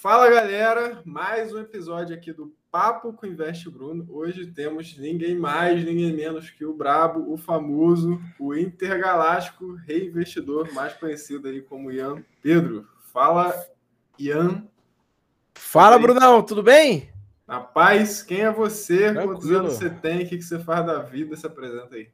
Fala galera, mais um episódio aqui do Papo com Investe Bruno. Hoje temos ninguém mais, ninguém menos que o Brabo, o famoso, o intergaláctico reinvestidor, mais conhecido aí como Ian Pedro. Fala, Ian. Fala, Brunão, tudo bem? Na paz, quem é você? Tranquilo. Quantos anos você tem? O que você faz da vida? Se apresenta aí.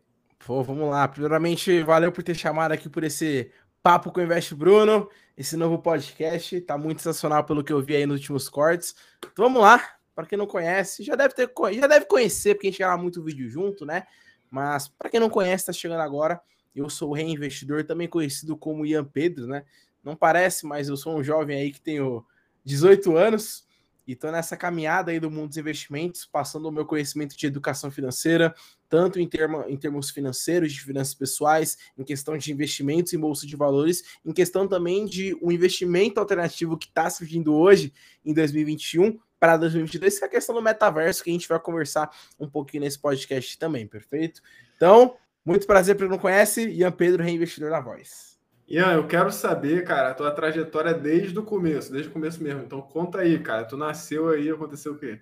Pô, vamos lá. Primeiramente, valeu por ter chamado aqui por esse Papo com o Investe Bruno, esse novo podcast. Tá muito sensacional pelo que eu vi aí nos últimos cortes. Então vamos lá. Para quem não conhece, já deve ter já deve conhecer, porque a gente grava muito vídeo junto, né? Mas para quem não conhece, tá chegando agora. Eu sou o reinvestidor, também conhecido como Ian Pedro, né? Não parece, mas eu sou um jovem aí que tenho 18 anos, e estou nessa caminhada aí do mundo dos investimentos, passando o meu conhecimento de educação financeira, tanto em, termo, em termos financeiros, de finanças pessoais, em questão de investimentos em bolsa de valores, em questão também de um investimento alternativo que está surgindo hoje, em 2021, para 2022, que é a questão do metaverso, que a gente vai conversar um pouquinho nesse podcast também, perfeito? Então, muito prazer para quem não conhece, Ian Pedro, reinvestidor da Voz. Ian, eu quero saber, cara, a tua trajetória desde o começo, desde o começo mesmo. Então conta aí, cara. Tu nasceu aí, aconteceu o quê?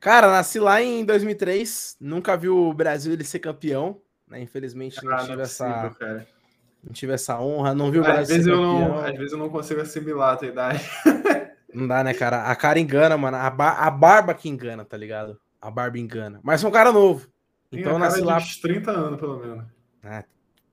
Cara, nasci lá em 2003, nunca vi o Brasil ele ser campeão, né? Infelizmente não ah, tive não é essa cara. não tive essa honra, não vi o às Brasil vezes ser eu. Não, às vezes eu não consigo assimilar a tua idade. Não dá, né, cara? A cara engana, mano. A, a barba que engana, tá ligado? A barba engana. Mas sou um cara novo. Então eu nasci lá. 30 anos, pelo menos. É,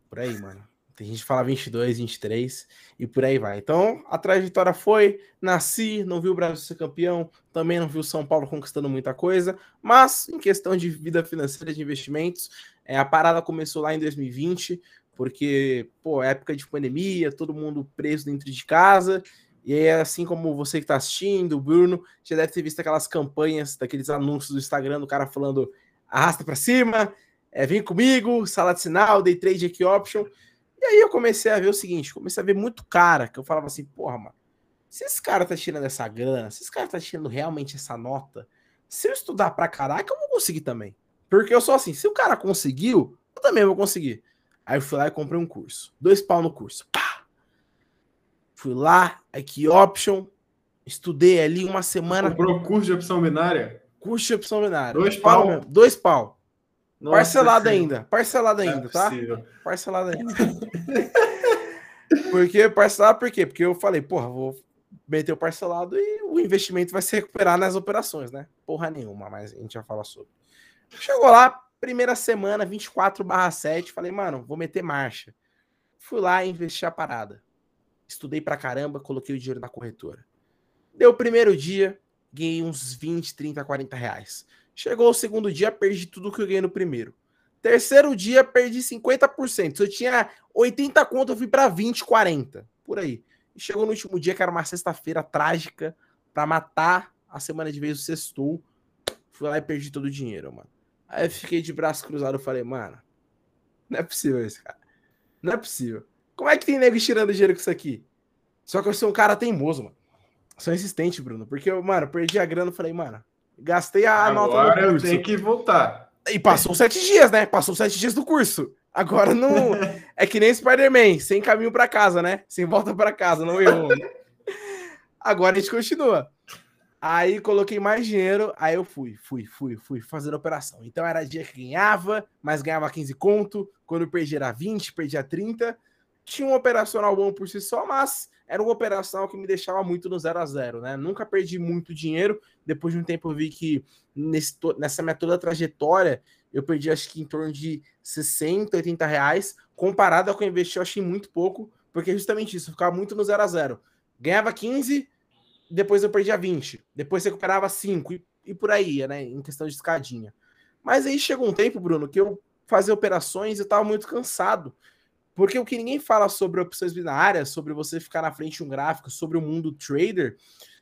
por aí, mano. Tem gente fala 22, 23 e por aí vai. Então, a trajetória foi: nasci, não vi o Brasil ser campeão, também não vi o São Paulo conquistando muita coisa, mas em questão de vida financeira, de investimentos, é, a parada começou lá em 2020, porque, pô, época de pandemia, todo mundo preso dentro de casa. E aí, assim como você que está assistindo, o Bruno, já deve ter visto aquelas campanhas, daqueles anúncios do Instagram do cara falando arrasta para cima, é, vem comigo, sala de sinal, day trade aqui option. E aí eu comecei a ver o seguinte, comecei a ver muito cara, que eu falava assim, porra, mano, se esse cara tá tirando essa grana, se esse cara tá tirando realmente essa nota, se eu estudar pra caraca, eu vou conseguir também. Porque eu sou assim, se o cara conseguiu, eu também vou conseguir. Aí eu fui lá e comprei um curso. Dois pau no curso. Pá! Fui lá, aqui option, estudei ali uma semana. Comprou curso de opção binária? Curso de opção binária. Dois pau? Dois pau. Nossa, parcelado ainda. Parcelado é ainda, é tá? Parcelado ainda. porque parcelado por quê? Porque eu falei, porra, vou meter o parcelado e o investimento vai se recuperar nas operações, né? Porra nenhuma, mas a gente já fala sobre. Chegou lá, primeira semana, 24/7, falei, mano, vou meter marcha. Fui lá e investi a parada. Estudei pra caramba, coloquei o dinheiro na corretora. Deu o primeiro dia, ganhei uns 20, 30, 40 reais. Chegou o segundo dia, perdi tudo que eu ganhei no primeiro. Terceiro dia, perdi 50%. Se eu tinha 80 conto, eu fui para 20, 40. Por aí. E chegou no último dia, que era uma sexta-feira trágica, para matar a semana de vez o sextou. Fui lá e perdi todo o dinheiro, mano. Aí eu fiquei de braço cruzado e falei, mano, não é possível isso, cara. Não é possível. Como é que tem nego tirando dinheiro com isso aqui? Só que eu sou um cara teimoso, mano. Sou insistente, Bruno. Porque eu, mano, perdi a grana e falei, mano, Gastei a Agora nota curso. Agora eu tenho que voltar. E passou sete dias, né? Passou sete dias do curso. Agora não. é que nem Spider-Man, sem caminho para casa, né? Sem volta para casa, não errou. Agora a gente continua. Aí coloquei mais dinheiro, aí eu fui, fui, fui, fui fazendo operação. Então era dia que ganhava, mas ganhava 15 conto. Quando eu perdi era 20, perdia 30. Tinha um operacional bom por si só, mas era uma operação que me deixava muito no 0 a 0 né? Nunca perdi muito dinheiro. Depois de um tempo eu vi que nesse, nessa minha toda trajetória eu perdi acho que em torno de 60, 80 reais. Comparado ao que eu investi, eu achei muito pouco, porque é justamente isso, eu ficava muito no 0 a 0 Ganhava 15, depois eu perdia 20, depois recuperava 5 e, e por aí, né? Em questão de escadinha. Mas aí chegou um tempo, Bruno, que eu fazia operações e eu tava muito cansado. Porque o que ninguém fala sobre opções binárias, sobre você ficar na frente de um gráfico, sobre o mundo trader,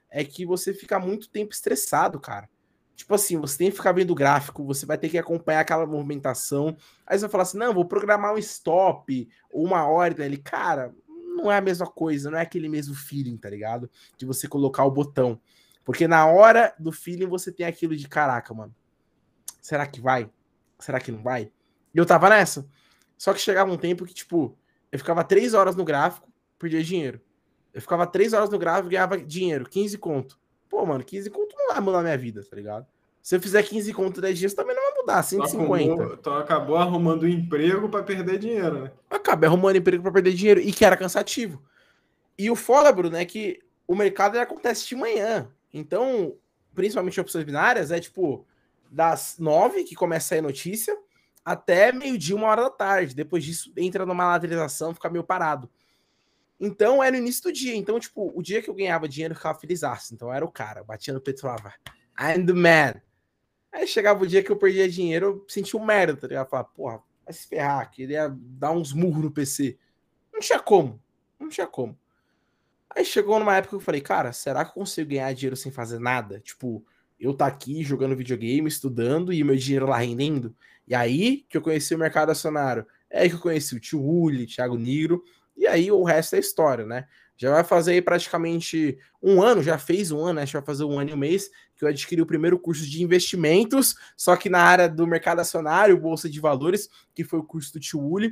é que você fica muito tempo estressado, cara. Tipo assim, você tem que ficar vendo o gráfico, você vai ter que acompanhar aquela movimentação. Aí você vai falar assim: não, vou programar um stop ou uma ordem ali. Cara, não é a mesma coisa, não é aquele mesmo feeling, tá ligado? De você colocar o botão. Porque na hora do feeling você tem aquilo de caraca, mano. Será que vai? Será que não vai? E eu tava nessa. Só que chegava um tempo que, tipo, eu ficava três horas no gráfico, perdia dinheiro. Eu ficava três horas no gráfico e ganhava dinheiro, 15 conto. Pô, mano, 15 conto não vai mudar minha vida, tá ligado? Se eu fizer 15 conto 10 dias, também não vai mudar, 150. Então, então acabou arrumando um emprego para perder dinheiro, né? Acabei arrumando emprego para perder dinheiro e que era cansativo. E o foda, Bruno, é que o mercado acontece de manhã. Então, principalmente opções binárias, é tipo das 9 que começa a sair notícia até meio-dia, uma hora da tarde. Depois disso, entra numa lateralização, fica meio parado. Então, era o início do dia. Então, tipo, o dia que eu ganhava dinheiro, eu ficava feliz. Então, era o cara. Batia no peito e falava, I'm the man. Aí chegava o dia que eu perdia dinheiro, eu sentia um merda, tá ligado? Eu falava, porra, vai se ferrar, queria dar uns murros no PC. Não tinha como. Não tinha como. Aí chegou numa época que eu falei, cara, será que eu consigo ganhar dinheiro sem fazer nada? Tipo, eu tá aqui jogando videogame, estudando e meu dinheiro lá rendendo. E aí que eu conheci o mercado acionário. É aí que eu conheci o Tio Uli, Thiago Nigro, e aí o resto é história, né? Já vai fazer aí praticamente um ano, já fez um ano, né? Já vai fazer um ano e um mês que eu adquiri o primeiro curso de investimentos, só que na área do mercado acionário, Bolsa de Valores, que foi o curso do Tio Uli.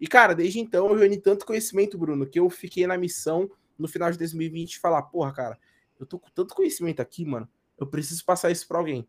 E, cara, desde então eu reuni tanto conhecimento, Bruno, que eu fiquei na missão no final de 2020 falar, porra, cara, eu tô com tanto conhecimento aqui, mano, eu preciso passar isso para alguém.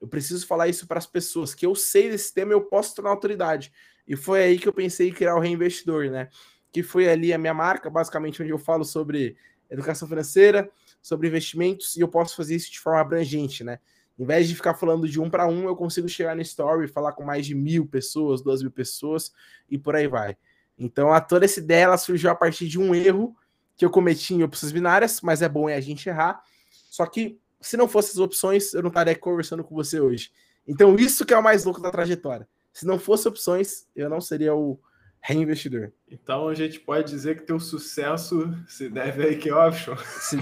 Eu preciso falar isso para as pessoas, que eu sei desse tema, eu posso tornar autoridade. E foi aí que eu pensei em criar o Reinvestidor, né? que foi ali a minha marca, basicamente, onde eu falo sobre educação financeira, sobre investimentos, e eu posso fazer isso de forma abrangente, né? Em vez de ficar falando de um para um, eu consigo chegar no story, falar com mais de mil pessoas, duas mil pessoas, e por aí vai. Então, a toda essa ideia ela surgiu a partir de um erro que eu cometi em opções binárias, mas é bom a gente errar. Só que, se não fossem as opções, eu não estaria conversando com você hoje. Então, isso que é o mais louco da trajetória. Se não fosse opções, eu não seria o, reinvestidor. Então a gente pode dizer que teu sucesso se deve aí que option. Se...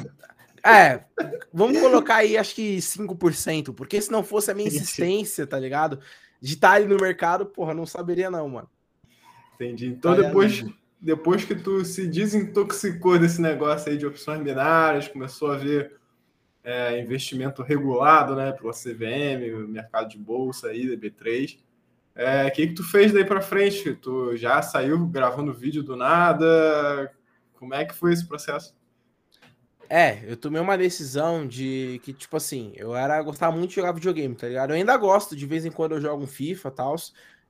É, vamos colocar aí acho que 5%, porque se não fosse a minha insistência, tá ligado? De estar ali no mercado, porra, não saberia não, mano. Entendi. Então depois, depois que tu se desintoxicou desse negócio aí de opções binárias, começou a ver é, investimento regulado, né, pela CVM, mercado de bolsa aí, DB3, é, o que, que tu fez daí para frente? Tu já saiu gravando vídeo do nada? Como é que foi esse processo? É, eu tomei uma decisão de que, tipo assim, eu era gostava muito de jogar videogame, tá ligado? Eu ainda gosto, de vez em quando eu jogo um FIFA e tal,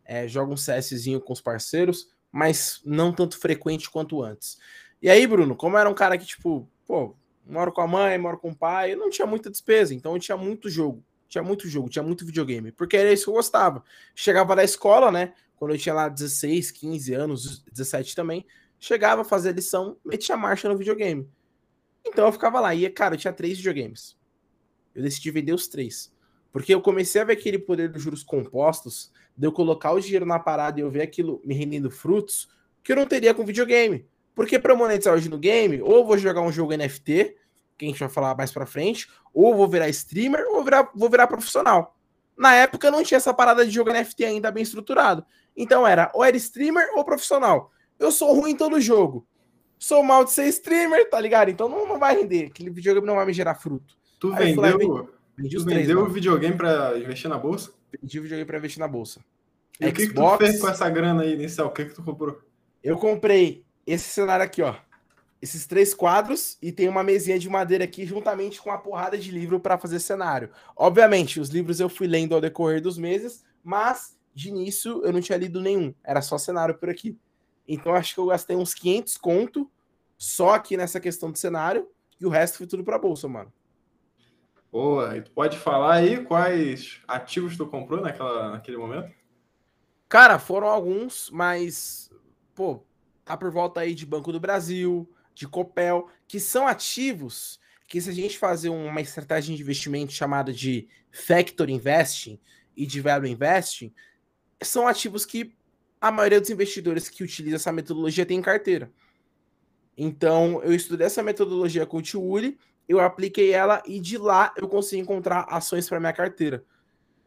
é, jogo um CSzinho com os parceiros, mas não tanto frequente quanto antes. E aí, Bruno, como era um cara que, tipo, pô, moro com a mãe, moro com o pai, eu não tinha muita despesa, então eu tinha muito jogo. Tinha muito jogo, tinha muito videogame, porque era isso que eu gostava. Chegava da escola, né? Quando eu tinha lá 16, 15 anos, 17 também, chegava a fazer lição, metia marcha no videogame. Então eu ficava lá, e cara, eu tinha três videogames. Eu decidi vender os três. Porque eu comecei a ver aquele poder dos juros compostos, de eu colocar o dinheiro na parada e eu ver aquilo me rendendo frutos, que eu não teria com videogame. Porque para monetizar hoje no game, ou vou jogar um jogo NFT, que a gente vai falar mais pra frente, ou vou virar streamer, ou vou virar, vou virar profissional. Na época não tinha essa parada de jogo NFT ainda bem estruturado. Então era ou era streamer ou profissional. Eu sou ruim em todo jogo. Sou mal de ser streamer, tá ligado? Então não, não vai render. Aquele videogame não vai me gerar fruto. Tu Aí vendeu, lá, vendi, tu vendeu o videogame para investir na bolsa? Vendi o videogame para investir na bolsa. E Xbox, o que, que tu fez com essa grana aí inicial? O que, que tu comprou? Eu comprei esse cenário aqui, ó esses três quadros e tem uma mesinha de madeira aqui juntamente com uma porrada de livro para fazer cenário. Obviamente, os livros eu fui lendo ao decorrer dos meses, mas de início eu não tinha lido nenhum, era só cenário por aqui. Então acho que eu gastei uns 500 conto só aqui nessa questão de cenário e o resto foi tudo para bolsa, mano. Boa, e tu pode falar aí quais ativos tu comprou naquela, naquele momento? Cara, foram alguns, mas pô, tá por volta aí de Banco do Brasil, de Copel, que são ativos que se a gente fazer uma estratégia de investimento chamada de Factor Investing e de Value Investing, são ativos que a maioria dos investidores que utilizam essa metodologia tem em carteira. Então, eu estudei essa metodologia com o Tiuli, eu apliquei ela e de lá eu consegui encontrar ações para minha carteira.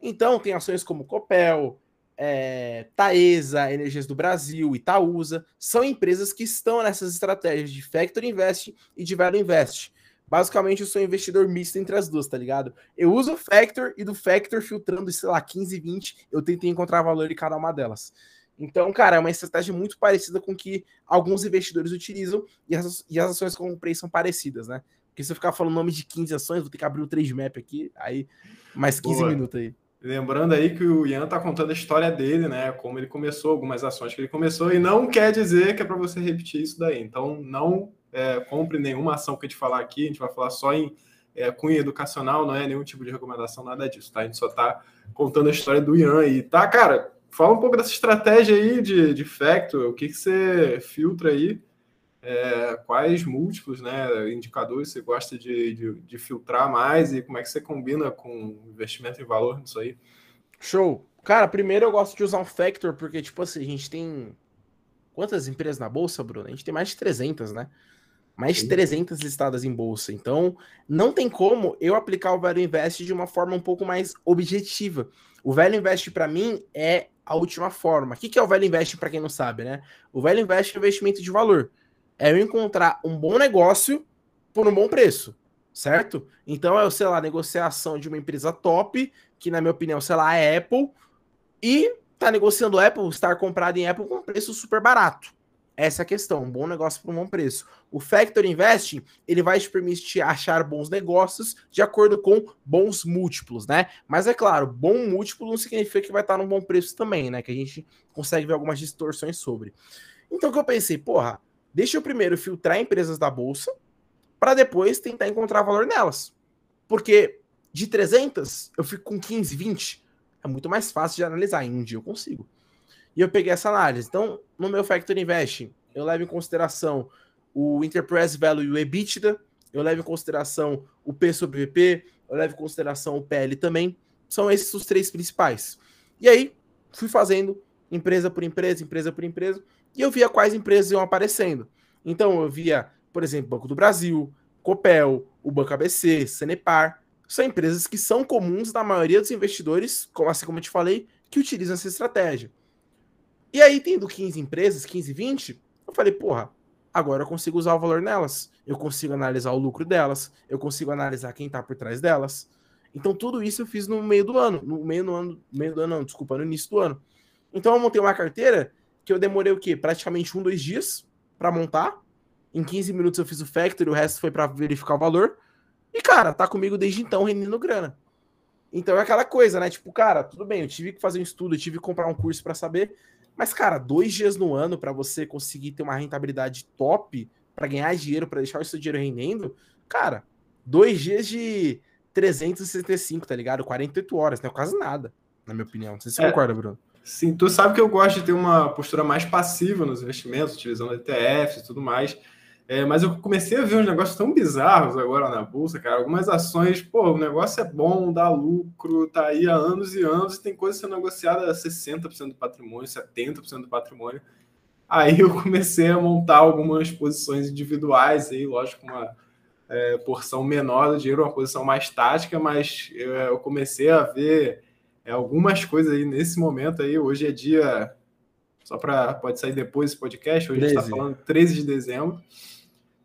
Então, tem ações como Copel, é, Taesa, Energias do Brasil, Itaúsa, são empresas que estão nessas estratégias de Factor Invest e de Value Invest. Basicamente, eu sou investidor misto entre as duas, tá ligado? Eu uso o Factor e do Factor filtrando, sei lá, 15, 20, eu tentei encontrar valor em cada uma delas. Então, cara, é uma estratégia muito parecida com que alguns investidores utilizam e as, e as ações que eu comprei são parecidas, né? Porque se eu ficar falando nome de 15 ações, vou ter que abrir o 3Map aqui, aí mais 15 Boa. minutos aí. Lembrando aí que o Ian tá contando a história dele, né? Como ele começou, algumas ações que ele começou, e não quer dizer que é para você repetir isso daí. Então, não é, compre nenhuma ação que a gente falar aqui, a gente vai falar só em é, cunha educacional, não é nenhum tipo de recomendação, nada disso, tá? A gente só tá contando a história do Ian aí, tá? Cara, fala um pouco dessa estratégia aí de, de Factor, o que, que você filtra aí é, quais múltiplos, né, indicadores você gosta de, de, de, filtrar mais e como é que você combina com investimento em valor nisso aí? Show. Cara, primeiro eu gosto de usar um factor porque, tipo assim, a gente tem quantas empresas na bolsa, Bruno? A gente tem mais de 300, né? Mais de 300 listadas em bolsa. Então, não tem como eu aplicar o Value Invest de uma forma um pouco mais objetiva. O Value Invest, para mim, é a última forma. O que é o Value Invest, para quem não sabe, né? O Value Invest é investimento de valor é eu encontrar um bom negócio por um bom preço, certo? Então é, sei lá, negociação de uma empresa top, que na minha opinião, sei lá, é Apple, e tá negociando Apple, estar comprado em Apple com um preço super barato. Essa é a questão, um bom negócio por um bom preço. O Factor Investing, ele vai te permitir achar bons negócios de acordo com bons múltiplos, né? Mas é claro, bom múltiplo não significa que vai estar num bom preço também, né? Que a gente consegue ver algumas distorções sobre. Então o que eu pensei, porra, Deixa eu primeiro filtrar empresas da bolsa para depois tentar encontrar valor nelas. Porque de 300 eu fico com 15, 20. É muito mais fácil de analisar. Em um dia eu consigo. E eu peguei essa análise. Então, no meu Factor Invest, eu levo em consideração o Enterprise Value e o EBITDA, eu levo em consideração o P sobre VP, eu levo em consideração o PL também. São esses os três principais. E aí, fui fazendo empresa por empresa, empresa por empresa e eu via quais empresas iam aparecendo. Então eu via, por exemplo, Banco do Brasil, Copel, o Banco ABC, Senepar. São empresas que são comuns na maioria dos investidores, assim como eu te falei, que utilizam essa estratégia. E aí, tendo 15 empresas, 15, 20, eu falei, porra, agora eu consigo usar o valor nelas. Eu consigo analisar o lucro delas, eu consigo analisar quem está por trás delas. Então, tudo isso eu fiz no meio do ano. No meio do ano, meio do ano, não, desculpa, no início do ano. Então, eu montei uma carteira que eu demorei o quê? Praticamente um, dois dias para montar. Em 15 minutos eu fiz o factory, o resto foi para verificar o valor. E, cara, tá comigo desde então rendendo grana. Então é aquela coisa, né? Tipo, cara, tudo bem, eu tive que fazer um estudo, eu tive que comprar um curso para saber. Mas, cara, dois dias no ano para você conseguir ter uma rentabilidade top, para ganhar dinheiro, para deixar o seu dinheiro rendendo, cara, dois dias de 365, tá ligado? 48 horas, não é quase nada, na minha opinião. Não sei se você é, concorda, Bruno. Sim, tu sabe que eu gosto de ter uma postura mais passiva nos investimentos, utilizando ETFs e tudo mais. É, mas eu comecei a ver uns negócios tão bizarros agora na bolsa, cara. Algumas ações, pô, o negócio é bom, dá lucro, tá aí há anos e anos, e tem coisa sendo negociada a 60% do patrimônio, 70% do patrimônio. Aí eu comecei a montar algumas posições individuais aí, lógico, uma é, porção menor do dinheiro, uma posição mais tática, mas eu, eu comecei a ver é, algumas coisas aí nesse momento aí. Hoje é dia. Só para. Pode sair depois esse podcast. Hoje 13. a gente está falando 13 de dezembro.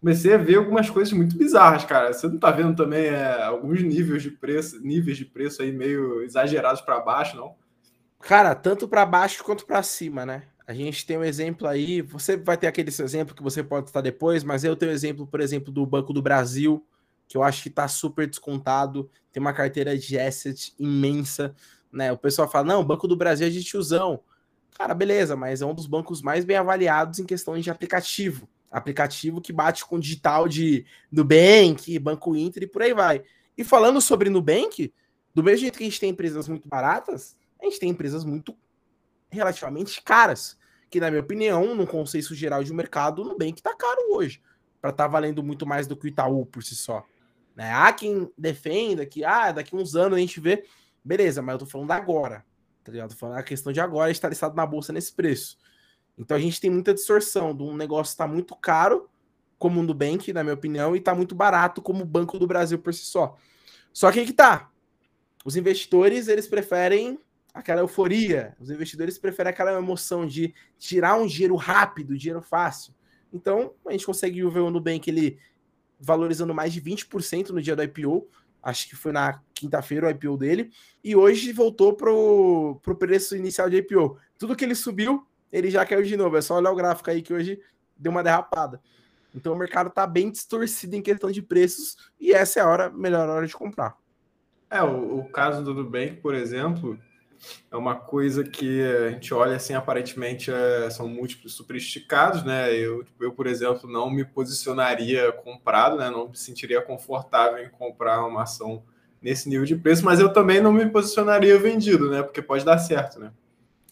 Comecei a ver algumas coisas muito bizarras, cara. Você não está vendo também é, alguns níveis de preço, níveis de preço aí meio exagerados para baixo, não? Cara, tanto para baixo quanto para cima, né? A gente tem um exemplo aí, você vai ter aquele seu exemplo que você pode estar depois, mas eu tenho um exemplo, por exemplo, do Banco do Brasil, que eu acho que está super descontado, tem uma carteira de asset imensa, né? O pessoal fala, não, o Banco do Brasil é de tiozão. Cara, beleza, mas é um dos bancos mais bem avaliados em questões de aplicativo. Aplicativo que bate com digital de Nubank, Banco Inter e por aí vai. E falando sobre Nubank, do mesmo jeito que a gente tem empresas muito baratas, a gente tem empresas muito relativamente caras. Que, na minha opinião, no conceito geral de mercado, o Nubank está caro hoje. Para estar tá valendo muito mais do que o Itaú por si só. Né? Há quem defenda que ah, daqui uns anos a gente vê Beleza, mas eu tô falando agora. Tá ligado? Tô falando a questão de agora estar listado na bolsa nesse preço. Então a gente tem muita distorção de um negócio tá muito caro, como o Nubank, na minha opinião, e tá muito barato como o Banco do Brasil por si só. Só que aí que tá. Os investidores, eles preferem aquela euforia. Os investidores preferem aquela emoção de tirar um dinheiro rápido, dinheiro fácil. Então, a gente consegue ver o Nubank ele valorizando mais de 20% no dia do IPO, acho que foi na quinta-feira o IPO dele, e hoje voltou pro, pro preço inicial de IPO. Tudo que ele subiu, ele já caiu de novo. É só olhar o gráfico aí que hoje deu uma derrapada. Então o mercado está bem distorcido em questão de preços e essa é a hora, melhor hora de comprar. É, o, o caso do Nubank, por exemplo, é uma coisa que a gente olha assim, aparentemente é, são múltiplos super esticados, né? Eu, eu, por exemplo, não me posicionaria comprado, né? Não me sentiria confortável em comprar uma ação nesse nível de preço, mas eu também não me posicionaria vendido, né? Porque pode dar certo, né?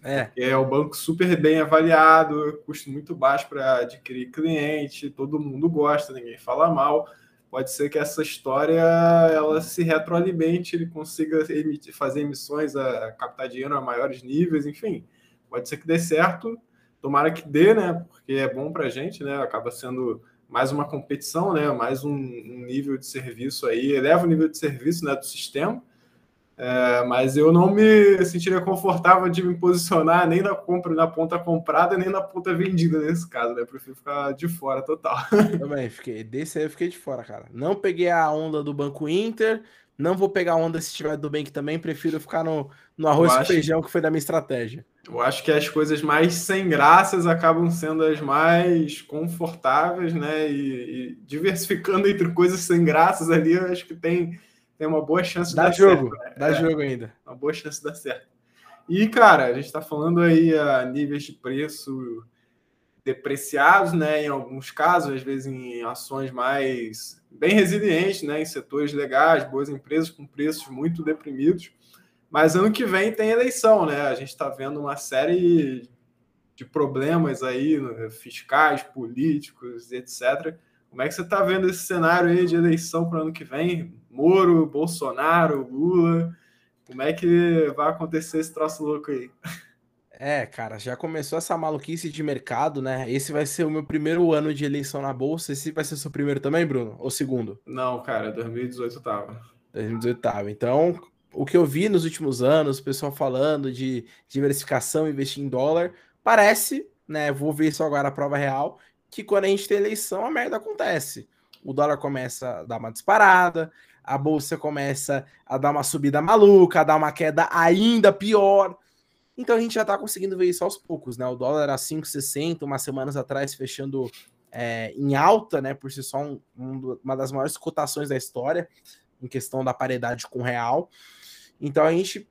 É. É o banco super bem avaliado, custo muito baixo para adquirir cliente, todo mundo gosta, ninguém fala mal. Pode ser que essa história ela se retroalimente, ele consiga emitir, fazer emissões a captar dinheiro a maiores níveis, enfim. Pode ser que dê certo, tomara que dê, né? Porque é bom para a gente, né? Acaba sendo mais uma competição, né? Mais um, um nível de serviço aí, eleva o nível de serviço né, do sistema. É, mas eu não me sentiria confortável de me posicionar nem na compra, na ponta comprada, nem na ponta vendida nesse caso, né? Eu prefiro ficar de fora total. Também fiquei, desse aí eu fiquei de fora, cara. Não peguei a onda do Banco Inter, não vou pegar a onda se tiver do Bank também, prefiro ficar no, no arroz e feijão que foi da minha estratégia. Eu acho que as coisas mais sem graças acabam sendo as mais confortáveis, né? E, e diversificando entre coisas sem graças ali, eu acho que tem tem uma boa chance de dar jogo, certo. Né? Dá é, jogo ainda. Uma boa chance de dar certo. E, cara, a gente está falando aí a níveis de preço depreciados, né? Em alguns casos, às vezes em ações mais bem resilientes, né? Em setores legais, boas empresas com preços muito deprimidos. Mas ano que vem tem eleição, né? A gente está vendo uma série de problemas aí fiscais, políticos, etc. Como é que você está vendo esse cenário aí de eleição para o ano que vem? Moro, Bolsonaro, Lula. Como é que vai acontecer esse troço louco aí? É, cara, já começou essa maluquice de mercado, né? Esse vai ser o meu primeiro ano de eleição na bolsa. Esse vai ser o seu primeiro também, Bruno? Ou segundo? Não, cara, 2018 tava. 2018 tava. Então, o que eu vi nos últimos anos, o pessoal falando de diversificação, investir em dólar, parece, né? Vou ver isso agora a prova real, que quando a gente tem eleição, a merda acontece. O dólar começa a dar uma disparada, a bolsa começa a dar uma subida maluca, a dar uma queda ainda pior. Então a gente já está conseguindo ver isso aos poucos, né? O dólar era 5,60 umas semanas atrás, fechando é, em alta, né? Por si só, um, um, uma das maiores cotações da história, em questão da paridade com o real. Então a gente.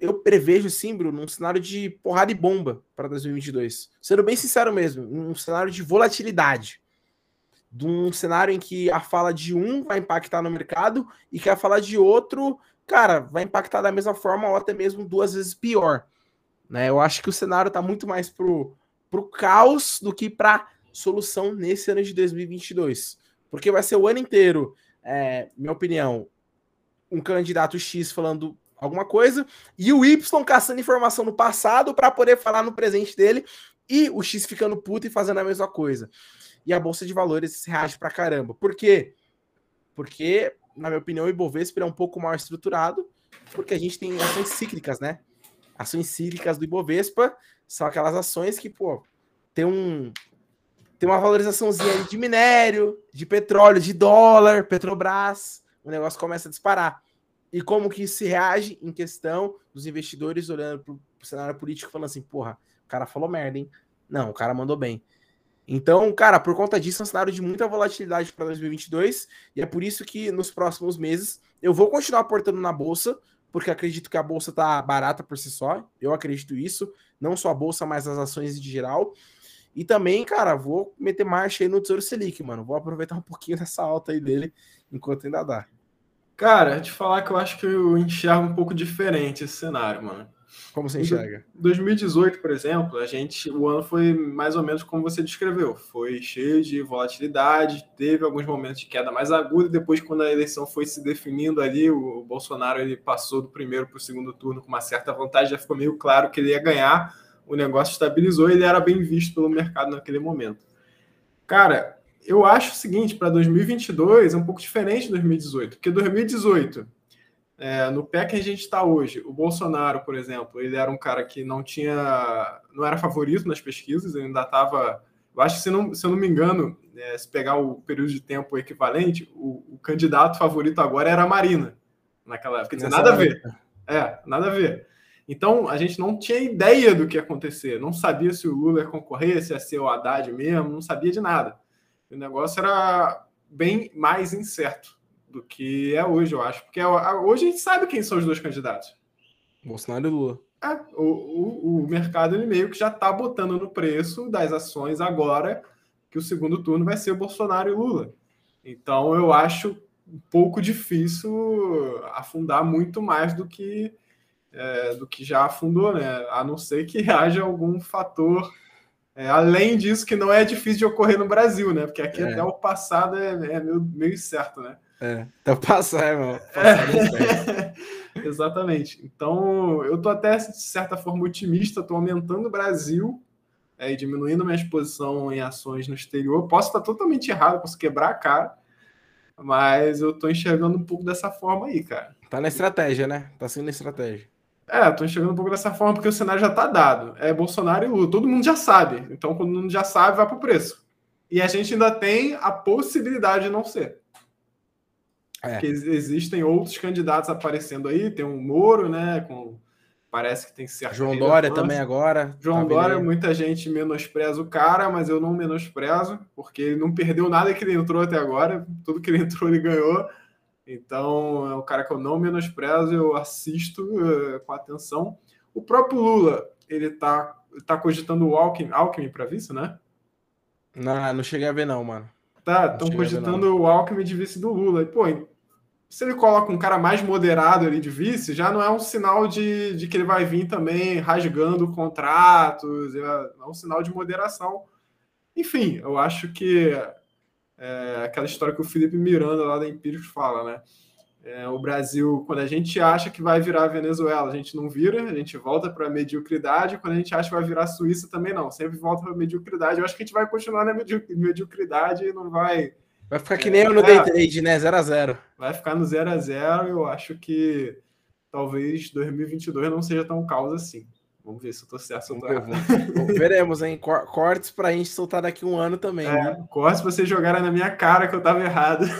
Eu prevejo, sim, Bruno, um cenário de porrada e bomba para 2022. Sendo bem sincero mesmo, um cenário de volatilidade de um cenário em que a fala de um vai impactar no mercado e que a fala de outro, cara, vai impactar da mesma forma ou até mesmo duas vezes pior. Né? Eu acho que o cenário está muito mais pro, pro caos do que para solução nesse ano de 2022. Porque vai ser o ano inteiro, é, minha opinião, um candidato X falando alguma coisa e o Y caçando informação no passado para poder falar no presente dele e o X ficando puto e fazendo a mesma coisa e a bolsa de valores reage pra caramba. Por quê? Porque, na minha opinião, o Ibovespa é um pouco mal estruturado, porque a gente tem ações cíclicas, né? Ações cíclicas do Ibovespa são aquelas ações que, pô, tem um tem uma valorizaçãozinha de minério, de petróleo, de dólar, Petrobras, o negócio começa a disparar. E como que se reage em questão dos investidores olhando para o cenário político falando assim, porra, o cara falou merda, hein? Não, o cara mandou bem. Então, cara, por conta disso, é um cenário de muita volatilidade para 2022, e é por isso que nos próximos meses eu vou continuar aportando na bolsa, porque acredito que a bolsa tá barata por si só. Eu acredito isso, não só a bolsa, mas as ações de geral. E também, cara, vou meter marcha aí no Tesouro Selic, mano. Vou aproveitar um pouquinho dessa alta aí dele enquanto ainda dá. Cara, te falar que eu acho que eu enxergo um pouco diferente esse cenário, mano. Como você enxerga? Em 2018, por exemplo, a gente, o ano foi mais ou menos como você descreveu. Foi cheio de volatilidade, teve alguns momentos de queda mais aguda. Depois, quando a eleição foi se definindo ali, o Bolsonaro ele passou do primeiro para o segundo turno com uma certa vantagem, já ficou meio claro que ele ia ganhar. O negócio estabilizou e ele era bem visto pelo mercado naquele momento. Cara, eu acho o seguinte: para 2022 é um pouco diferente de 2018, porque 2018 é, no pé que a gente está hoje, o Bolsonaro, por exemplo, ele era um cara que não tinha, não era favorito nas pesquisas, ele ainda estava, eu acho que se não, se eu não me engano, é, se pegar o período de tempo equivalente, o, o, candidato favorito agora era a Marina, naquela época. Dizer, nada a ver. É, nada a ver. Então a gente não tinha ideia do que ia acontecer, não sabia se o Lula ia concorrer, se ia ser o Haddad mesmo, não sabia de nada. O negócio era bem mais incerto do que é hoje, eu acho. Porque hoje a gente sabe quem são os dois candidatos. Bolsonaro e Lula. É, o, o, o mercado ele meio que já está botando no preço das ações agora que o segundo turno vai ser Bolsonaro e Lula. Então eu acho um pouco difícil afundar muito mais do que é, do que já afundou, né? A não ser que haja algum fator é, além disso que não é difícil de ocorrer no Brasil, né? Porque aqui é. até o passado é, é meio, meio certo, né? É, até o passado, é, é Exatamente. Então, eu tô até, de certa forma, otimista, tô aumentando o Brasil é, e diminuindo minha exposição em ações no exterior. Posso estar totalmente errado, posso quebrar a cara, mas eu tô enxergando um pouco dessa forma aí, cara. Tá na estratégia, né? Tá sendo estratégia. É, tô enxergando um pouco dessa forma porque o cenário já tá dado. É Bolsonaro e Lula. Todo mundo já sabe. Então, quando todo mundo já sabe, vai pro preço. E a gente ainda tem a possibilidade de não ser. É. Porque existem outros candidatos aparecendo aí. Tem um Moro, né? Com parece que tem certo. João Dória também agora. João tá Dória, muita gente menospreza o cara, mas eu não menosprezo, porque ele não perdeu nada que ele entrou até agora. Tudo que ele entrou, ele ganhou. Então, é um cara que eu não menosprezo, eu assisto uh, com atenção. O próprio Lula, ele tá, tá cogitando o Alckmin, Alckmin para vice, né? Não, não cheguei a ver não, mano. Tá, estão cogitando ver, o Alckmin de vice do Lula. E, pô, se ele coloca um cara mais moderado ali de vice, já não é um sinal de, de que ele vai vir também rasgando contratos, é, é um sinal de moderação. Enfim, eu acho que é aquela história que o Felipe Miranda lá da Empíricos fala, né? É, o Brasil, quando a gente acha que vai virar Venezuela, a gente não vira, a gente volta para a mediocridade. Quando a gente acha que vai virar Suíça, também não, sempre volta para a mediocridade. Eu acho que a gente vai continuar na mediocridade e não vai Vai ficar que nem eu no Day Trade, né? 0 a 0 Vai ficar no 0 a 0 Eu acho que talvez 2022 não seja tão causa assim. Vamos ver se eu tô certo ou tô errado. Veremos, hein? Cortes pra gente soltar daqui um ano também. É, né? Cortes pra vocês jogarem na minha cara que eu tava errado.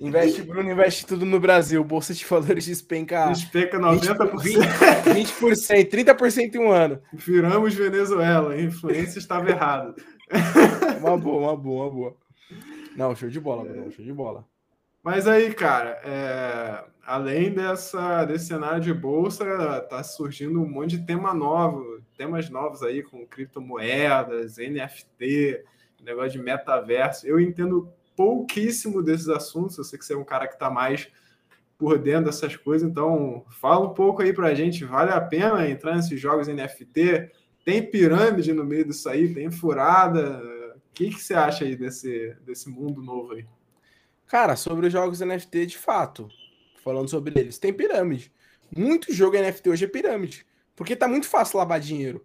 Investe, Bruno, investe tudo no Brasil. Bolsa de valores despenca. Despenca 90%. 20%, 20% 30% em um ano. Viramos Venezuela. A influência estava errada. Uma boa, uma boa, uma boa. Não, show de bola, Bruno, show de bola. Mas aí, cara, é, além dessa, desse cenário de bolsa, tá surgindo um monte de tema novo, temas novos aí com criptomoedas, NFT, negócio de metaverso. Eu entendo pouquíssimo desses assuntos, eu sei que você é um cara que está mais por dentro dessas coisas, então fala um pouco aí pra gente, vale a pena entrar nesses jogos NFT? Tem pirâmide no meio disso aí, tem furada, que, que você acha aí desse, desse mundo novo aí? Cara, sobre os jogos NFT, de fato, falando sobre eles, tem pirâmide. Muito jogo NFT hoje é pirâmide. Porque tá muito fácil lavar dinheiro.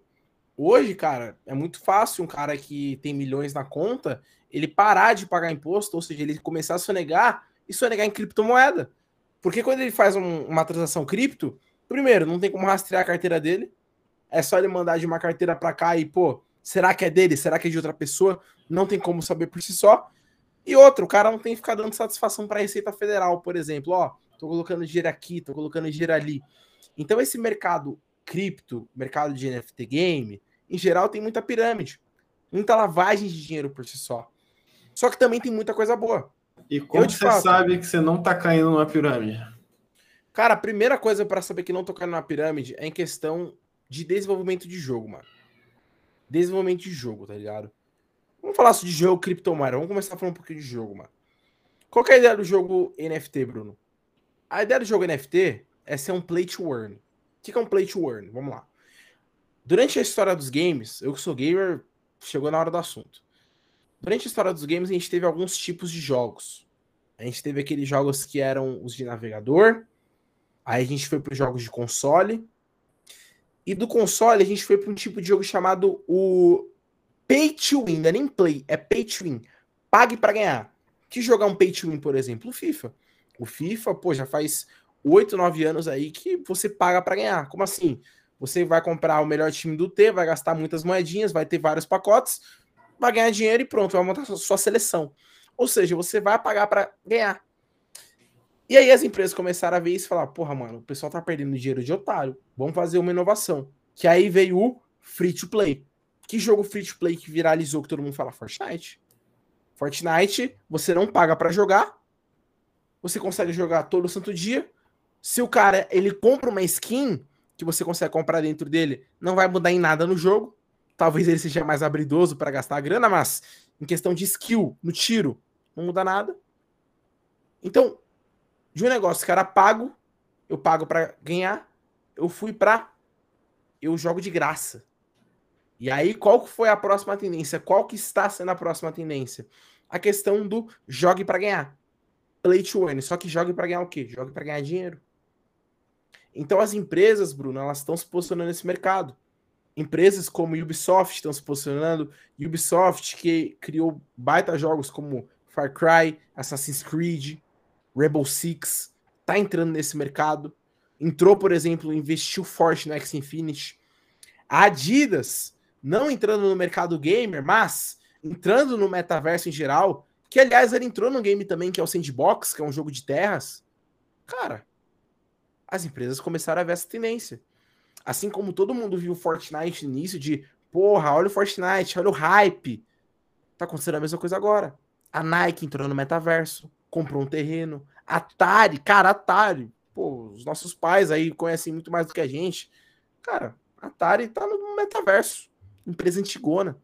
Hoje, cara, é muito fácil um cara que tem milhões na conta, ele parar de pagar imposto, ou seja, ele começar a sonegar e sonegar em criptomoeda. Porque quando ele faz um, uma transação cripto, primeiro, não tem como rastrear a carteira dele. É só ele mandar de uma carteira para cá e, pô, será que é dele? Será que é de outra pessoa? não tem como saber por si só. E outro, o cara não tem que ficar dando satisfação para a Receita Federal, por exemplo, ó, tô colocando dinheiro aqui, tô colocando dinheiro ali. Então esse mercado cripto, mercado de NFT game, em geral tem muita pirâmide, muita lavagem de dinheiro por si só. Só que também tem muita coisa boa. E como você sabe que você não tá caindo numa pirâmide? Cara, a primeira coisa para saber que não tô caindo numa pirâmide é em questão de desenvolvimento de jogo, mano. Desenvolvimento de jogo, tá ligado? Vamos falar de jogo criptomoeda. Vamos começar a falar um pouquinho de jogo, mano. Qual é a ideia do jogo NFT, Bruno? A ideia do jogo NFT é ser um play to earn. O que é um play to earn? Vamos lá. Durante a história dos games, eu que sou gamer, chegou na hora do assunto. Durante a história dos games, a gente teve alguns tipos de jogos. A gente teve aqueles jogos que eram os de navegador. Aí a gente foi para os jogos de console. E do console, a gente foi para um tipo de jogo chamado o Pay to win, não é nem play, é pay to win. Pague para ganhar. Que jogar um pay to win, por exemplo? O FIFA. O FIFA, pô, já faz 8, 9 anos aí que você paga para ganhar. Como assim? Você vai comprar o melhor time do T, vai gastar muitas moedinhas, vai ter vários pacotes, vai ganhar dinheiro e pronto, vai montar sua seleção. Ou seja, você vai pagar para ganhar. E aí as empresas começaram a ver isso e falar, porra, mano, o pessoal tá perdendo dinheiro de otário, vamos fazer uma inovação. Que aí veio o free to play. Que jogo free to play que viralizou que todo mundo fala Fortnite? Fortnite, você não paga para jogar. Você consegue jogar todo santo dia. Se o cara, ele compra uma skin que você consegue comprar dentro dele, não vai mudar em nada no jogo. Talvez ele seja mais habilidoso para gastar a grana, mas em questão de skill, no tiro, não muda nada. Então, de um negócio era pago, eu pago para ganhar, eu fui para eu jogo de graça. E aí, qual foi a próxima tendência? Qual que está sendo a próxima tendência? A questão do jogue para ganhar. Play to win. Só que jogue para ganhar o quê? Jogue para ganhar dinheiro. Então as empresas, Bruno, elas estão se posicionando nesse mercado. Empresas como Ubisoft estão se posicionando. Ubisoft que criou baita jogos como Far Cry, Assassin's Creed, Rebel Six, tá entrando nesse mercado. Entrou, por exemplo, investiu forte no X Infinity. A Adidas, não entrando no mercado gamer, mas entrando no metaverso em geral, que aliás ele entrou no game também, que é o Sandbox, que é um jogo de terras. Cara, as empresas começaram a ver essa tendência. Assim como todo mundo viu o Fortnite no início de, porra, olha o Fortnite, olha o hype. Tá acontecendo a mesma coisa agora. A Nike entrou no metaverso comprou um terreno. Atari, cara, Atari. Pô, os nossos pais aí conhecem muito mais do que a gente. Cara, Atari tá no metaverso. Empresa antigona.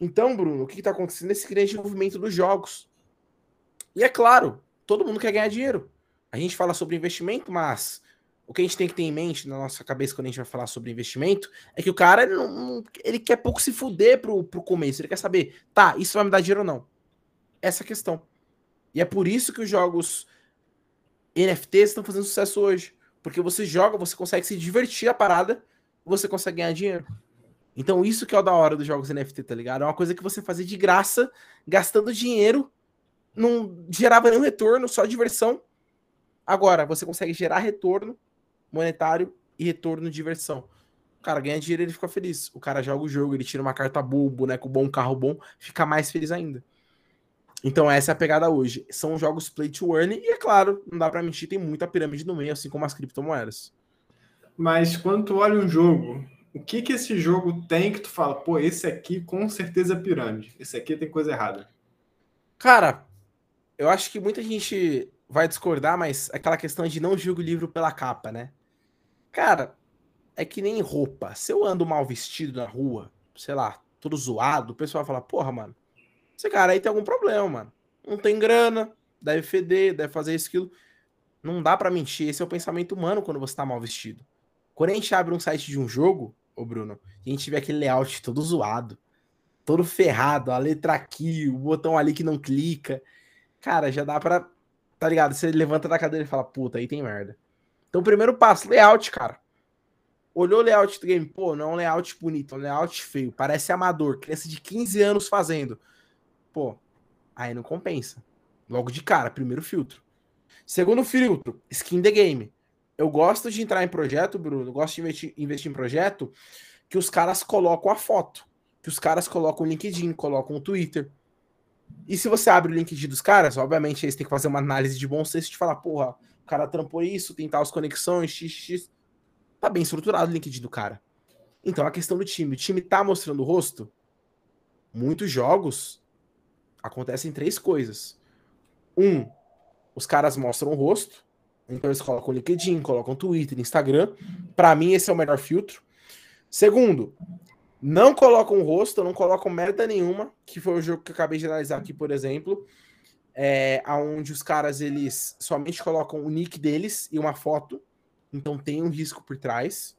Então, Bruno, o que, que tá acontecendo nesse grande movimento dos jogos? E é claro, todo mundo quer ganhar dinheiro. A gente fala sobre investimento, mas o que a gente tem que ter em mente na nossa cabeça quando a gente vai falar sobre investimento é que o cara ele, não, ele quer pouco se fuder pro, pro começo. Ele quer saber, tá, isso vai me dar dinheiro ou não? Essa é a questão. E é por isso que os jogos NFTs estão fazendo sucesso hoje. Porque você joga, você consegue se divertir a parada, você consegue ganhar dinheiro. Então, isso que é o da hora dos jogos NFT, tá ligado? É uma coisa que você fazia de graça, gastando dinheiro, não gerava nenhum retorno, só diversão. Agora, você consegue gerar retorno monetário e retorno de diversão. O cara ganha dinheiro, ele fica feliz. O cara joga o jogo, ele tira uma carta boa, boneco bom, um carro bom, fica mais feliz ainda. Então essa é a pegada hoje. São jogos play to earn e é claro, não dá para mentir, tem muita pirâmide no meio, assim como as criptomoedas. Mas quando tu olha um jogo, o que que esse jogo tem que tu fala, pô, esse aqui com certeza é pirâmide. Esse aqui tem coisa errada. Cara, eu acho que muita gente vai discordar, mas aquela questão de não julgo o livro pela capa, né? Cara, é que nem roupa. Se eu ando mal vestido na rua, sei lá, todo zoado, o pessoal fala, porra, mano, esse cara aí tem algum problema, mano. Não tem grana, deve feder, deve fazer isso, aquilo. Não dá para mentir. Esse é o pensamento humano quando você tá mal vestido. Quando a gente abre um site de um jogo, ô Bruno, e a gente vê aquele layout todo zoado, todo ferrado, a letra aqui, o botão ali que não clica. Cara, já dá pra. Tá ligado? Você levanta da cadeira e fala, puta, aí tem merda. Então, primeiro passo, layout, cara. Olhou o layout do game, pô, não é um layout bonito, é um layout feio, parece amador, criança de 15 anos fazendo pô, aí não compensa. Logo de cara, primeiro filtro. Segundo filtro, skin the game. Eu gosto de entrar em projeto, Bruno, gosto de investir, investir em projeto que os caras colocam a foto, que os caras colocam o LinkedIn, colocam o Twitter. E se você abre o LinkedIn dos caras, obviamente eles têm que fazer uma análise de bom senso de falar, porra, o cara trampou isso, tem tais conexões, xx. Tá bem estruturado o LinkedIn do cara. Então a questão do time, o time tá mostrando o rosto? Muitos jogos acontecem três coisas. Um, os caras mostram o rosto, então eles colocam o LinkedIn, colocam o Twitter, Instagram. Para mim, esse é o melhor filtro. Segundo, não colocam o rosto, não colocam merda nenhuma, que foi o jogo que eu acabei de analisar aqui, por exemplo, é, onde os caras eles somente colocam o nick deles e uma foto, então tem um risco por trás.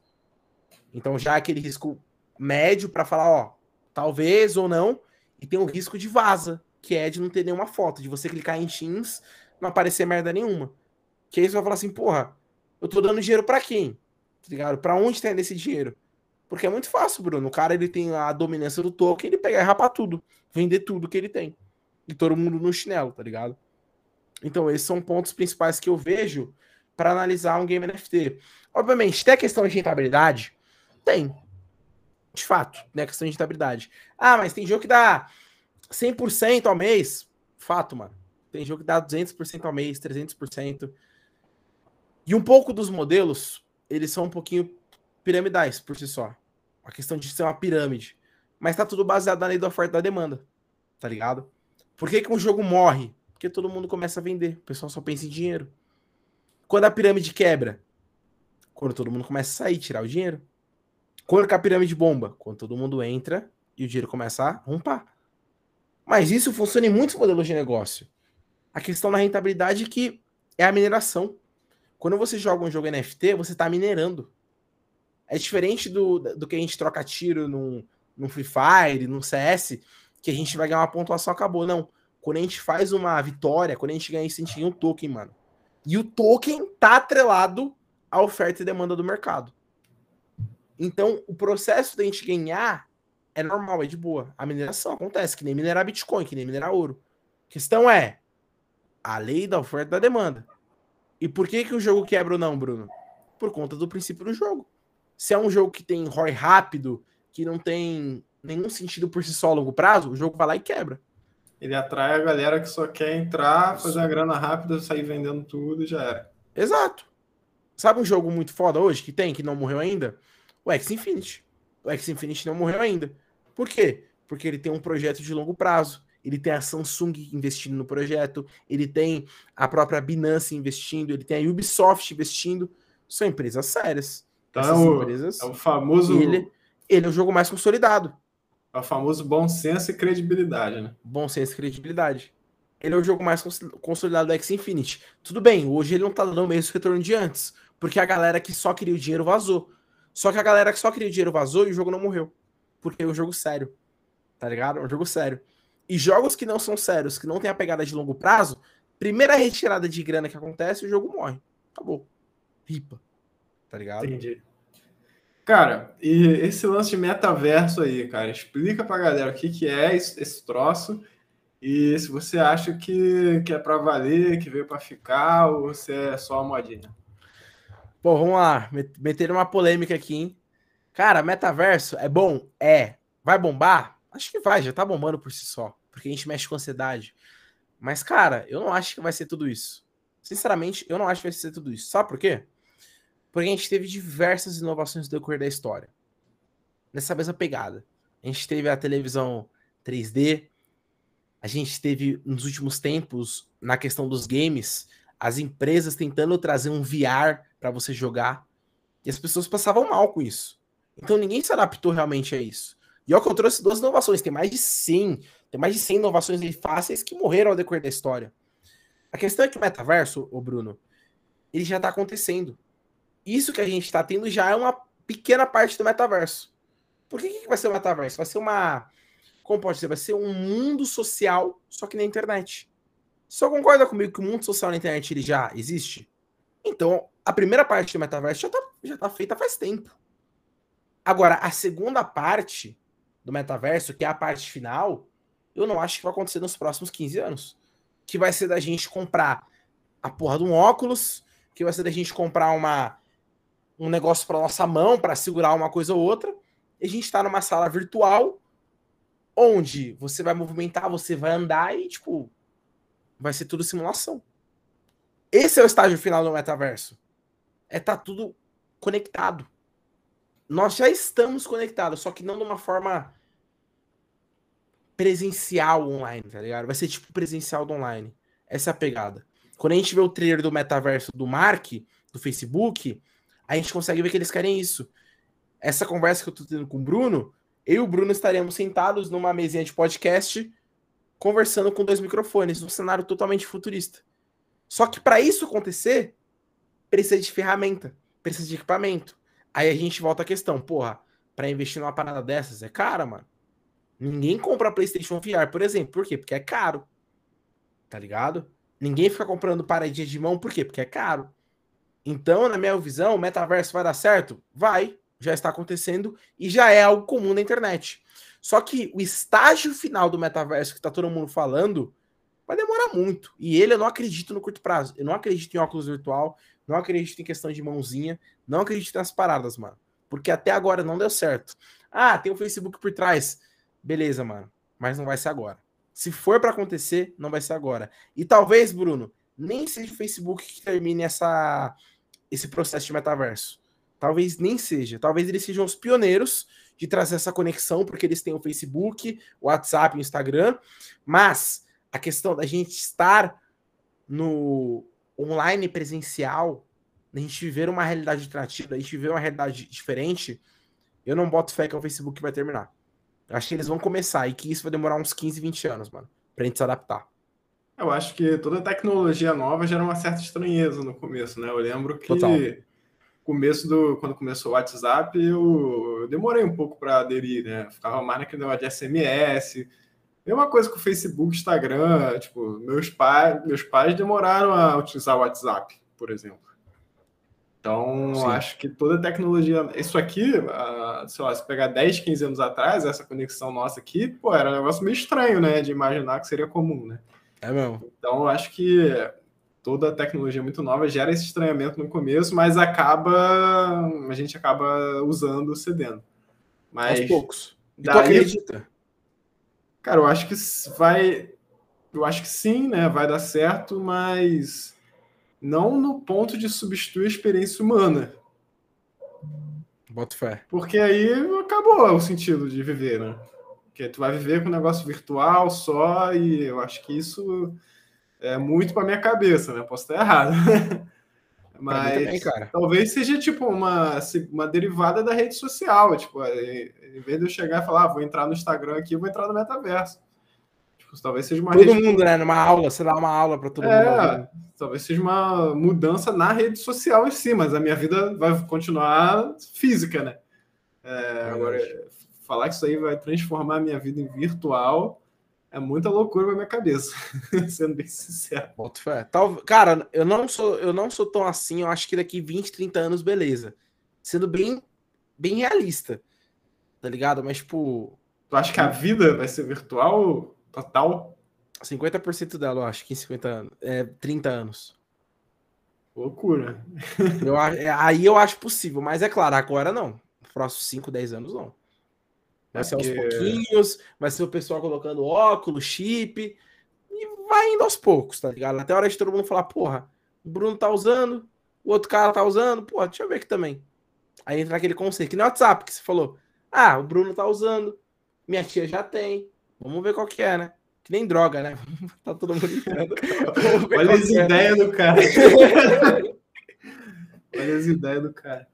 Então já é aquele risco médio para falar, ó, talvez ou não, e tem um risco de vaza que é de não ter nenhuma foto, de você clicar em Teams, não aparecer merda nenhuma. Que aí você vai falar assim, porra, eu tô dando dinheiro para quem? Tá ligado? Pra onde indo esse dinheiro? Porque é muito fácil, Bruno. O cara ele tem a dominância do token, ele pega e rapar tudo, vender tudo que ele tem. E todo mundo no chinelo, tá ligado? Então, esses são pontos principais que eu vejo para analisar um game NFT. Obviamente, tem a questão de rentabilidade? Tem. De fato, né? Questão de rentabilidade. Ah, mas tem jogo que dá 100% ao mês. Fato, mano. Tem jogo que dá 200% ao mês, 300%. E um pouco dos modelos, eles são um pouquinho piramidais por si só. A questão de ser uma pirâmide. Mas tá tudo baseado na lei da oferta e da demanda. Tá ligado? Por que, que um jogo morre? Porque todo mundo começa a vender. O pessoal só pensa em dinheiro. Quando a pirâmide quebra? Quando todo mundo começa a sair, tirar o dinheiro. Quando a pirâmide bomba? Quando todo mundo entra e o dinheiro começa a romper. Mas isso funciona em muitos modelos de negócio. A questão da rentabilidade que é a mineração. Quando você joga um jogo NFT, você está minerando. É diferente do, do que a gente troca tiro num, num Free Fire, num CS, que a gente vai ganhar uma pontuação, acabou. Não. Quando a gente faz uma vitória, quando a gente ganha isso, a gente ganha um token, mano. E o token tá atrelado à oferta e demanda do mercado. Então, o processo da gente ganhar é normal, é de boa. A mineração acontece, que nem minerar Bitcoin, que nem minerar ouro. A questão é a lei da oferta e da demanda. E por que, que o jogo quebra ou não, Bruno? Por conta do princípio do jogo. Se é um jogo que tem ROI rápido, que não tem nenhum sentido por si só a longo prazo, o jogo vai lá e quebra. Ele atrai a galera que só quer entrar, fazer a grana rápida, sair vendendo tudo e já era. Exato. Sabe um jogo muito foda hoje que tem, que não morreu ainda? O X Infinity. O X Infinity não morreu ainda. Por quê? Porque ele tem um projeto de longo prazo. Ele tem a Samsung investindo no projeto, ele tem a própria Binance investindo, ele tem a Ubisoft investindo. São empresas sérias. Então, empresas, é o famoso. Ele, ele é o jogo mais consolidado. É o famoso bom senso e credibilidade, né? Bom senso e credibilidade. Ele é o jogo mais consolidado do X Infinity. Tudo bem, hoje ele não tá dando o mesmo retorno de antes, porque a galera que só queria o dinheiro vazou. Só que a galera que só queria o dinheiro vazou e o jogo não morreu. Porque é um jogo sério. Tá ligado? É um jogo sério. E jogos que não são sérios, que não tem a pegada de longo prazo, primeira retirada de grana que acontece, o jogo morre. Acabou. Ripa. Tá ligado? Entendi. Cara, e esse lance de metaverso aí, cara, explica pra galera o que, que é esse, troço e se você acha que, que é para valer, que veio para ficar ou se é só uma modinha. Pô, vamos lá, meter uma polêmica aqui, hein? Cara, metaverso é bom? É. Vai bombar? Acho que vai, já tá bombando por si só, porque a gente mexe com ansiedade. Mas, cara, eu não acho que vai ser tudo isso. Sinceramente, eu não acho que vai ser tudo isso. Sabe por quê? Porque a gente teve diversas inovações no decorrer da história. Nessa mesma pegada. A gente teve a televisão 3D, a gente teve nos últimos tempos, na questão dos games, as empresas tentando trazer um VR para você jogar. E as pessoas passavam mal com isso. Então ninguém se adaptou realmente a isso. E eu trouxe duas inovações, tem mais de 100, tem mais de 100 inovações fáceis que morreram ao decorrer da história. A questão é que o metaverso, o Bruno, ele já está acontecendo. Isso que a gente está tendo já é uma pequena parte do metaverso. Por que, que vai ser o metaverso? Vai ser uma. Como pode ser? Vai ser um mundo social, só que na internet. Só concorda comigo que o mundo social na internet ele já existe? Então, a primeira parte do metaverso já está já tá feita faz tempo. Agora, a segunda parte do metaverso, que é a parte final, eu não acho que vai acontecer nos próximos 15 anos. Que vai ser da gente comprar a porra de um óculos, que vai ser da gente comprar uma um negócio para nossa mão, para segurar uma coisa ou outra, e a gente está numa sala virtual onde você vai movimentar, você vai andar e, tipo, vai ser tudo simulação. Esse é o estágio final do metaverso. É tá tudo conectado nós já estamos conectados, só que não de uma forma presencial online, tá ligado? Vai ser tipo presencial do online. Essa é a pegada. Quando a gente vê o trailer do metaverso do Mark, do Facebook, a gente consegue ver que eles querem isso. Essa conversa que eu tô tendo com o Bruno, eu e o Bruno estaremos sentados numa mesinha de podcast, conversando com dois microfones, num cenário totalmente futurista. Só que para isso acontecer, precisa de ferramenta, precisa de equipamento. Aí a gente volta à questão, porra, para investir numa parada dessas é cara, mano. Ninguém compra PlayStation VR, por exemplo. Por quê? Porque é caro. Tá ligado? Ninguém fica comprando paradinha de mão, por quê? Porque é caro. Então, na minha visão, o metaverso vai dar certo? Vai. Já está acontecendo e já é algo comum na internet. Só que o estágio final do metaverso que tá todo mundo falando vai demorar muito. E ele eu não acredito no curto prazo. Eu não acredito em óculos virtual, não acredito em questão de mãozinha, não acredito nas paradas, mano. Porque até agora não deu certo. Ah, tem o Facebook por trás. Beleza, mano. Mas não vai ser agora. Se for para acontecer, não vai ser agora. E talvez, Bruno, nem seja o Facebook que termine essa, esse processo de metaverso. Talvez nem seja. Talvez eles sejam os pioneiros de trazer essa conexão, porque eles têm o Facebook, o WhatsApp, o Instagram. Mas a questão da gente estar no online presencial, a gente viver uma realidade alternativa, a gente viver uma realidade diferente, eu não boto fé que o Facebook vai terminar. Acho que eles vão começar e que isso vai demorar uns 15, 20 anos, mano, pra gente se adaptar. Eu acho que toda tecnologia nova gera uma certa estranheza no começo, né? Eu lembro que Total. começo do quando começou o WhatsApp, eu, eu demorei um pouco para aderir, né? Ficava mais naquele negócio de SMS. Mesma coisa com o Facebook, Instagram, tipo, meus pais, meus pais demoraram a utilizar o WhatsApp, por exemplo. Então, Sim. acho que toda tecnologia. Isso aqui, ah, sei lá, se pegar 10, 15 anos atrás, essa conexão nossa aqui, pô, era um negócio meio estranho, né? De imaginar que seria comum, né? É mesmo. Então, eu acho que toda tecnologia muito nova gera esse estranhamento no começo, mas acaba. A gente acaba usando, cedendo. Mas. Aos poucos. E tu acredita? Cara, eu acho que vai. Eu acho que sim, né? Vai dar certo, mas não no ponto de substituir a experiência humana. Boto fé. Porque aí acabou o sentido de viver, né? Porque tu vai viver com um negócio virtual só, e eu acho que isso é muito para minha cabeça, né? Posso estar errado. Também, Mas cara. talvez seja tipo uma, uma derivada da rede social. Tipo, em em vez de eu chegar e falar, ah, vou entrar no Instagram aqui, vou entrar no metaverso. Tipo, talvez seja uma Todo rede mundo, né? Numa aula, você dá uma aula pra todo mundo. é, talvez seja uma mudança na rede social em si, mas a minha vida vai continuar física, né? É, agora, falar que isso aí vai transformar a minha vida em virtual é muita loucura na minha cabeça, sendo bem sincero. Boto fé. Tal, cara, eu não sou, eu não sou tão assim, eu acho que daqui 20, 30 anos, beleza. Sendo bem, bem realista. Tá ligado? Mas, tipo, Tu acha que a vida vai ser virtual total? 50% dela, eu acho que em 50 anos. É, 30 anos. Loucura. Eu, é, aí eu acho possível, mas é claro, agora não. Nos próximos 5, 10 anos não. Vai É ser aos pouquinhos, vai ser o pessoal colocando óculos, chip, e vai indo aos poucos, tá ligado? Até a hora de todo mundo falar, porra, o Bruno tá usando, o outro cara tá usando, porra, deixa eu ver aqui também. Aí entra aquele conceito, que nem o WhatsApp que você falou. Ah, o Bruno tá usando, minha tia já tem, vamos ver qual que é, né? Que nem droga, né? tá todo mundo Olha as é. ideias do cara. Olha as ideias do cara.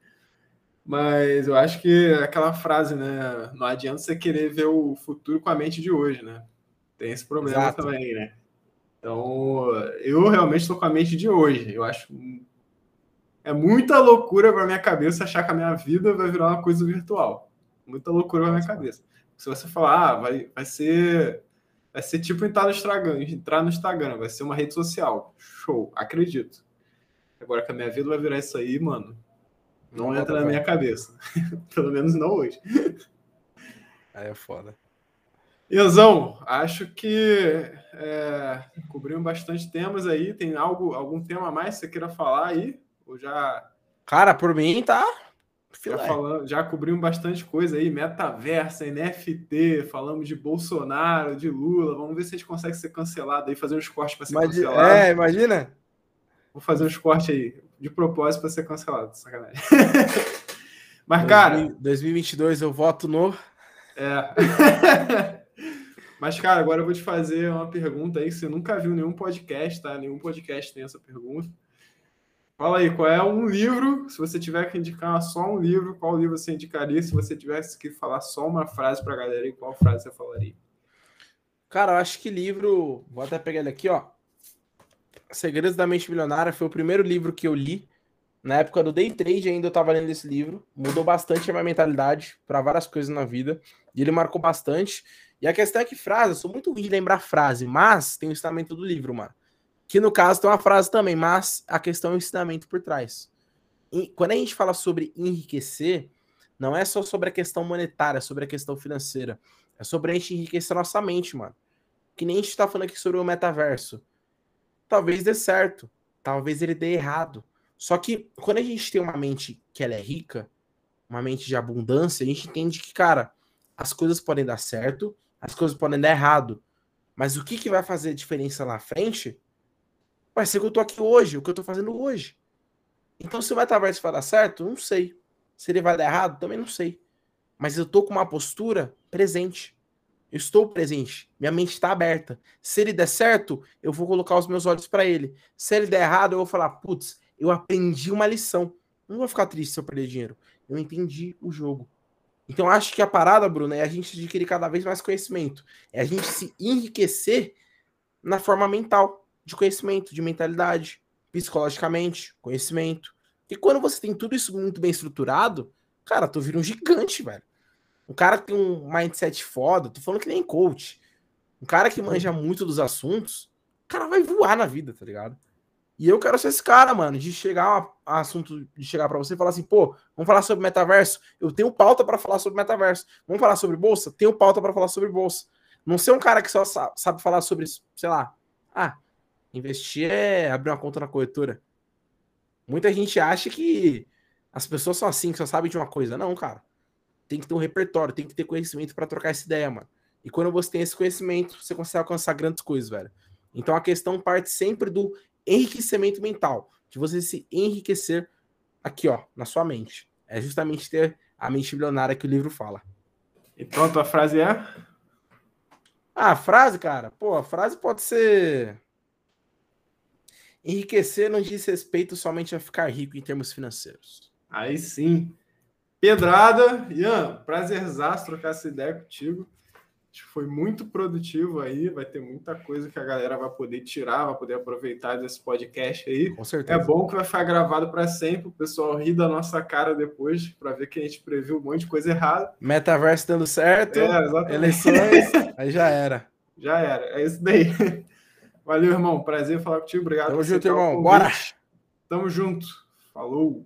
Mas eu acho que aquela frase, né? Não adianta você querer ver o futuro com a mente de hoje, né? Tem esse problema Exato. também, né? Então, eu realmente estou com a mente de hoje. Eu acho. É muita loucura para minha cabeça achar que a minha vida vai virar uma coisa virtual. Muita loucura para minha cabeça. Se você falar, ah, vai, vai ser. Vai ser tipo entrar no Instagram, entrar no Instagram, vai ser uma rede social. Show, acredito. Agora que a minha vida vai virar isso aí, mano, não, Não entra na minha cabeça. Pelo menos não hoje. Aí é foda. Ianzão, acho que é, cobrimos bastante temas aí. Tem algo, algum tema a mais que você queira falar aí? Ou já, Cara, por mim tá. já, falando, já cobrimos bastante coisa aí? Metaverso, NFT, falamos de Bolsonaro, de Lula. Vamos ver se a gente consegue ser cancelado aí, fazer uns cortes para ser Mas, cancelado. é, imagina. Vou fazer uns cortes aí, de propósito para ser cancelado. Sacanagem. Mas, cara. 2000 2022 eu voto no. É. Mas, cara, agora eu vou te fazer uma pergunta aí que você nunca viu nenhum podcast, tá? Nenhum podcast tem essa pergunta. Fala aí, qual é um livro? Se você tiver que indicar só um livro, qual livro você indicaria? Se você tivesse que falar só uma frase pra galera aí, qual frase você falaria? Cara, eu acho que livro. Vou até pegar ele aqui, ó. Segredos da Mente Milionária foi o primeiro livro que eu li. Na época do Day Trade ainda eu tava lendo esse livro. Mudou bastante a minha mentalidade para várias coisas na vida. E ele marcou bastante. E a questão é que frase, eu sou muito ruim de lembrar frase, mas tem o ensinamento do livro, mano. Que no caso tem uma frase também, mas a questão é o ensinamento por trás. E quando a gente fala sobre enriquecer, não é só sobre a questão monetária, é sobre a questão financeira. É sobre a gente enriquecer a nossa mente, mano. Que nem a gente tá falando aqui sobre o metaverso. Talvez dê certo, talvez ele dê errado. Só que quando a gente tem uma mente que ela é rica, uma mente de abundância, a gente entende que, cara, as coisas podem dar certo, as coisas podem dar errado. Mas o que, que vai fazer diferença lá na frente vai ser o que eu tô aqui hoje, o que eu tô fazendo hoje. Então, se o metaverso vai dar certo, não sei. Se ele vai dar errado, também não sei. Mas eu tô com uma postura presente. Eu estou presente. Minha mente está aberta. Se ele der certo, eu vou colocar os meus olhos para ele. Se ele der errado, eu vou falar, putz, eu aprendi uma lição. Não vou ficar triste se eu perder dinheiro. Eu entendi o jogo. Então, acho que a parada, Bruno, é a gente adquirir cada vez mais conhecimento. É a gente se enriquecer na forma mental, de conhecimento, de mentalidade, psicologicamente, conhecimento. E quando você tem tudo isso muito bem estruturado, cara, tu vira um gigante, velho. Um cara que tem um mindset foda, tô falando que nem coach. Um cara que manja muito dos assuntos, o cara vai voar na vida, tá ligado? E eu quero ser esse cara, mano, de chegar a assunto, de chegar para você e falar assim, pô, vamos falar sobre metaverso. Eu tenho pauta para falar sobre metaverso. Vamos falar sobre bolsa? Tenho pauta para falar sobre bolsa. Não ser um cara que só sabe falar sobre, sei lá, ah, investir é abrir uma conta na corretora. Muita gente acha que as pessoas são assim, que só sabem de uma coisa. Não, cara. Tem que ter um repertório, tem que ter conhecimento para trocar essa ideia, mano. E quando você tem esse conhecimento, você consegue alcançar grandes coisas, velho. Então a questão parte sempre do enriquecimento mental, de você se enriquecer aqui, ó, na sua mente. É justamente ter a mente bilionária que o livro fala. E pronto, a frase é? Ah, a frase, cara, pô, a frase pode ser Enriquecer não diz respeito somente a ficar rico em termos financeiros. Aí sim. Pedrada, Ian, prazerzaço trocar essa ideia contigo. Acho que foi muito produtivo aí, vai ter muita coisa que a galera vai poder tirar, vai poder aproveitar desse podcast aí. Com certeza. É bom que vai ficar gravado para sempre, o pessoal ri da nossa cara depois, para ver que a gente previu um monte de coisa errada. Metaverso dando certo, é, eleições, aí já era. Já era, é isso daí. Valeu, irmão. Prazer falar contigo. Obrigado. Tamo junto, irmão. Bora! Tamo junto. Falou.